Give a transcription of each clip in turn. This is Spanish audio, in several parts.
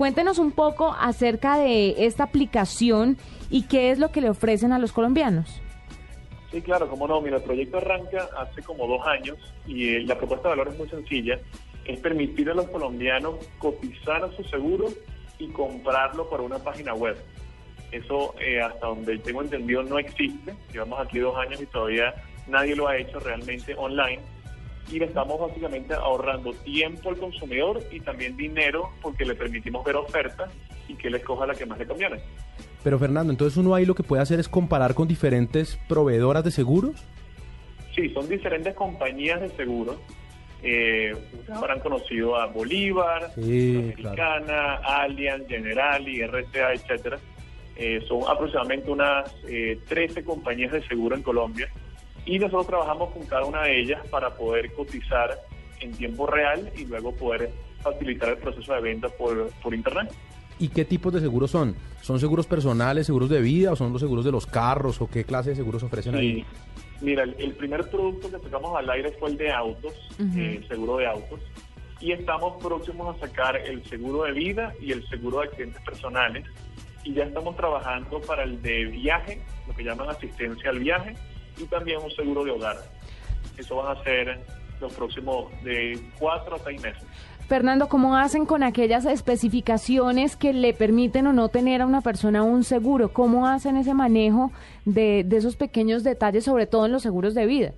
Cuéntenos un poco acerca de esta aplicación y qué es lo que le ofrecen a los colombianos. Sí, claro, como no. Mira, el proyecto arranca hace como dos años y eh, la propuesta de valor es muy sencilla. Es permitir a los colombianos cotizar a su seguro y comprarlo por una página web. Eso, eh, hasta donde tengo entendido, no existe. Llevamos aquí dos años y todavía nadie lo ha hecho realmente online. Y le estamos básicamente ahorrando tiempo al consumidor y también dinero porque le permitimos ver ofertas y que le escoja la que más le conviene. Pero Fernando, entonces uno ahí lo que puede hacer es comparar con diferentes proveedoras de seguros. Sí, son diferentes compañías de seguros. Eh, ustedes habrán conocido a Bolívar, Sí, Americana, Allianz, Generali, RCA, etcétera. Eh, son aproximadamente unas eh, 13 compañías de seguro en Colombia y nosotros trabajamos con cada una de ellas para poder cotizar en tiempo real y luego poder facilitar el proceso de venta por, por internet. ¿Y qué tipos de seguros son? ¿Son seguros personales, seguros de vida o son los seguros de los carros o qué clase de seguros ofrecen ahí? Sí. Mira, el, el primer producto que sacamos al aire fue el de autos, eh, seguro de autos, y estamos próximos a sacar el seguro de vida y el seguro de accidentes personales, y ya estamos trabajando para el de viaje, lo que llaman asistencia al viaje, y también un seguro de hogar. Eso van a ser los próximos de cuatro a seis meses. Fernando, ¿cómo hacen con aquellas especificaciones que le permiten o no tener a una persona un seguro? ¿Cómo hacen ese manejo de, de esos pequeños detalles, sobre todo en los seguros de vida?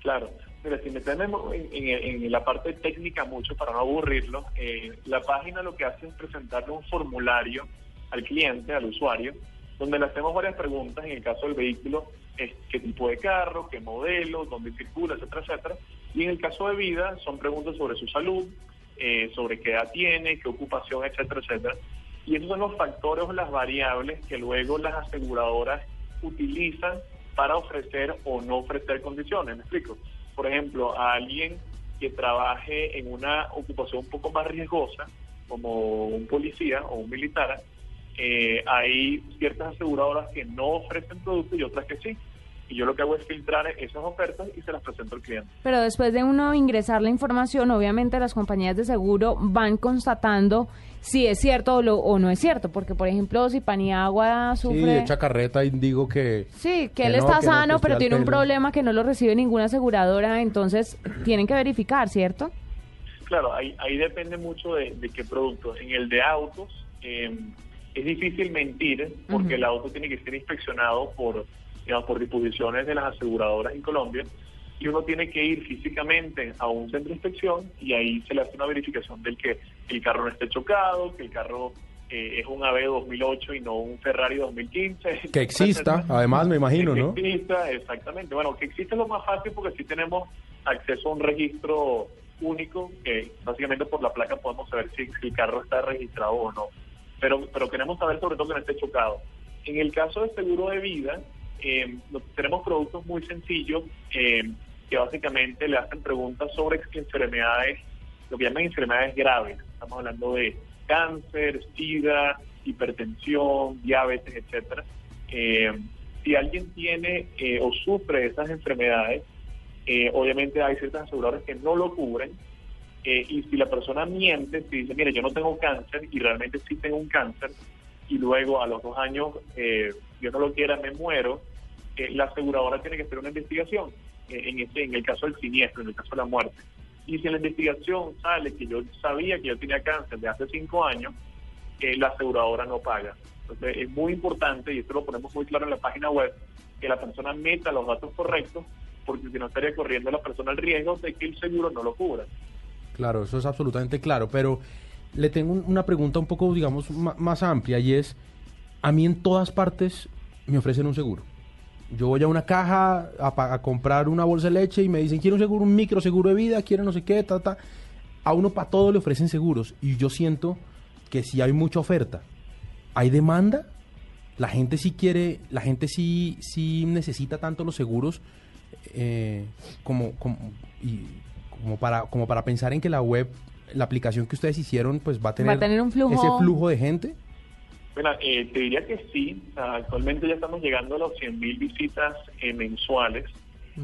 Claro. Mira, si metemos en, en- en la parte técnica mucho para no aburrirlo, eh, la página lo que hace es presentarle un formulario al cliente, al usuario, donde le hacemos varias preguntas. En el caso del vehículo, qué tipo de carro, qué modelo, dónde circula, etcétera, etcétera. Y en el caso de vida, son preguntas sobre su salud, eh, sobre qué edad tiene, qué ocupación, etcétera, etcétera. Y esos son los factores las variables que luego las aseguradoras utilizan para ofrecer o no ofrecer condiciones. ¿Me explico? Por ejemplo, a alguien que trabaje en una ocupación un poco más riesgosa, como un policía o un militar, eh, hay ciertas aseguradoras que no ofrecen productos y otras que sí. Y yo lo que hago es filtrar esas ofertas y se las presento al cliente. Pero después de uno ingresar la información, obviamente las compañías de seguro van constatando si es cierto o, lo- o no es cierto. Porque, por ejemplo, si Paniagua Sí, sufre... echa carreta y digo que... Sí, que él no, está no, sano, pero tiene un problema que no lo recibe ninguna aseguradora, entonces tienen que verificar, ¿cierto? Claro, ahí, ahí depende mucho de, de qué producto. En el de autos eh, es difícil mentir porque el auto tiene que ser inspeccionado por, digamos, por disposiciones de las aseguradoras en Colombia y uno tiene que ir físicamente a un centro de inspección y ahí se le hace una verificación del que el carro no esté chocado, que el carro eh, es un AB 2008 y no un Ferrari 2015. Que exista, además me imagino, que ¿no? exista, exactamente. Bueno, que exista es lo más fácil porque sí tenemos acceso a un registro único, que básicamente por la placa podemos saber si, si el carro está registrado o no. Pero, pero queremos saber sobre todo que no esté chocado. En el caso del seguro de vida, eh, tenemos productos muy sencillos eh, que básicamente le hacen preguntas sobre enfermedades, lo que llaman enfermedades graves. Estamos hablando de cáncer, sida, hipertensión, diabetes, etcétera. Eh, si alguien tiene o sufre de esas enfermedades, obviamente hay ciertas aseguradoras que no lo cubren. Eh, y si la persona miente, si dice, mire, yo no tengo cáncer y realmente sí tengo un cáncer, y luego a los dos años, eh, Dios no lo quiera, me muero, eh, la aseguradora tiene que hacer una investigación eh, en, este, en el caso del siniestro, en el caso de la muerte. Y si en la investigación sale que yo sabía que yo tenía cáncer de hace cinco años, la aseguradora no paga. Entonces es muy importante, y esto lo ponemos muy claro en la página web, que la persona meta los datos correctos, porque si no estaría corriendo la persona el riesgo de que el seguro no lo cubra. Claro, eso es absolutamente claro, pero le tengo un- una pregunta un poco, digamos, más amplia y es, a mí en todas partes me ofrecen un seguro. Yo voy a una caja a, comprar una bolsa de leche y me dicen, quiero un seguro, un micro seguro de vida, quiero no sé qué, ta, ta. A uno para todo le ofrecen seguros y yo siento que si hay mucha oferta, hay demanda, la gente sí quiere, la gente sí, sí necesita tanto los seguros eh, como, como, para, como para pensar en que la web, la aplicación que ustedes hicieron, pues va a tener, Va a tener un flujo- ese flujo de gente. Bueno, eh, te diría que sí. O sea, actualmente ya estamos llegando a los 100.000 visitas eh, mensuales.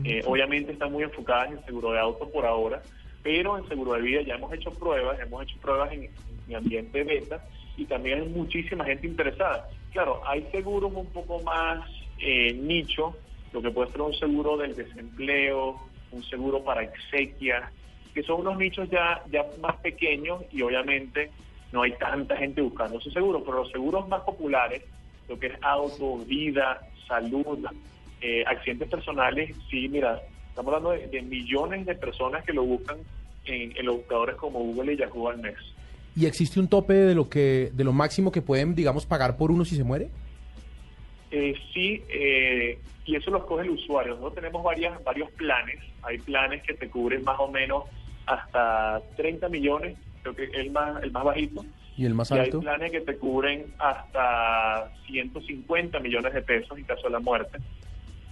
Eh, obviamente están muy enfocadas en seguro de auto por ahora, pero en seguro de vida ya hemos hecho pruebas, hemos hecho pruebas en mi ambiente beta, y también hay muchísima gente interesada. Claro, hay seguros un poco más eh, nicho, lo que puede ser un seguro del desempleo, un seguro para exequias, que son unos nichos ya, ya más pequeños y obviamente no hay tanta gente buscando ese seguro, pero los seguros más populares, lo que es auto, vida, salud, eh, accidentes personales, sí, mira, estamos hablando de, millones de personas que lo buscan en, los buscadores como Google y Yahoo al mes. ¿Y existe un tope de lo que de lo máximo que pueden, digamos, pagar por uno si se muere? Eh, sí, eh, y eso lo escoge el usuario. Nosotros tenemos varias, varios planes. Hay planes que te cubren más o menos hasta 30 millones, creo que es el más, el más bajito. ¿Y el más alto? Y hay planes que te cubren hasta 150 millones de pesos en caso de la muerte.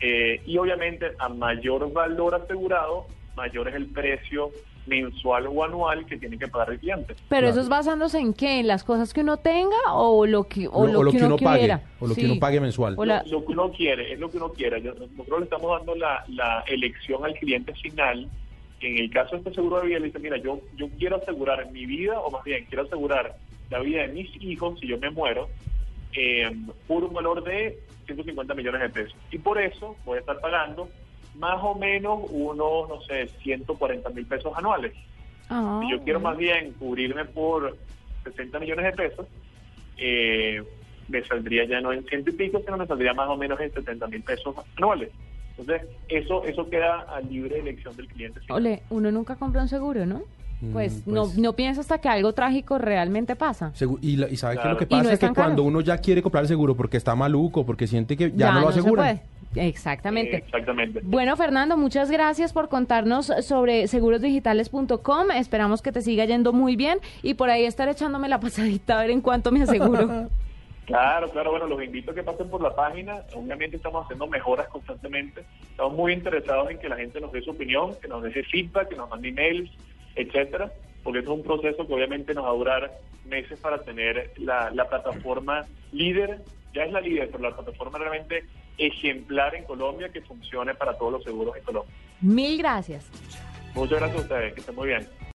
Eh, y obviamente a mayor valor asegurado, mayor es el precio mensual o anual que tiene que pagar el cliente. Pero eso es basándose en qué, en las cosas que uno tenga o lo que o lo, que, uno, pague o lo que uno pague mensual. Lo, que uno quiere, es lo que uno quiere. nosotros le estamos dando la, la elección al cliente final. En el caso de este seguro de vida, le dice, mira, yo, yo quiero asegurar mi vida, o más bien, quiero asegurar la vida de mis hijos si yo me muero, eh, por un valor de 150 millones de pesos. Y por eso voy a estar pagando más o menos unos, no sé, 140 mil pesos anuales. Ah, si yo quiero más bien cubrirme por 60 millones de pesos, eh, me saldría ya no en ciento y pico, sino me saldría más o menos en 70 mil pesos anuales. Entonces, eso eso queda a libre elección del cliente. Ole, uno nunca compra un seguro, ¿no? Mm, pues, no, pues no piensa hasta que algo trágico realmente pasa. y, y sabe que lo que pasa es, que cuando uno ya quiere comprar el seguro porque está maluco, porque siente que ya, no lo asegura. Exactamente. exactamente. Bueno, Fernando, muchas gracias por contarnos sobre segurosdigitales.com. Esperamos que te siga yendo muy bien y por ahí estar echándome la pasadita a ver en cuánto me aseguro. Claro, claro, bueno, los invito a que pasen por la página. Obviamente estamos haciendo mejoras constantemente. Estamos muy interesados en que la gente nos dé su opinión, que nos dé feedback, que nos mande emails, etcétera, porque es un proceso que obviamente nos va a durar meses para tener la, la plataforma líder. Ya es la líder, pero la plataforma realmente ejemplar en Colombia que funcione para todos los seguros en Colombia. Mil gracias. Muchas gracias a ustedes, que estén muy bien.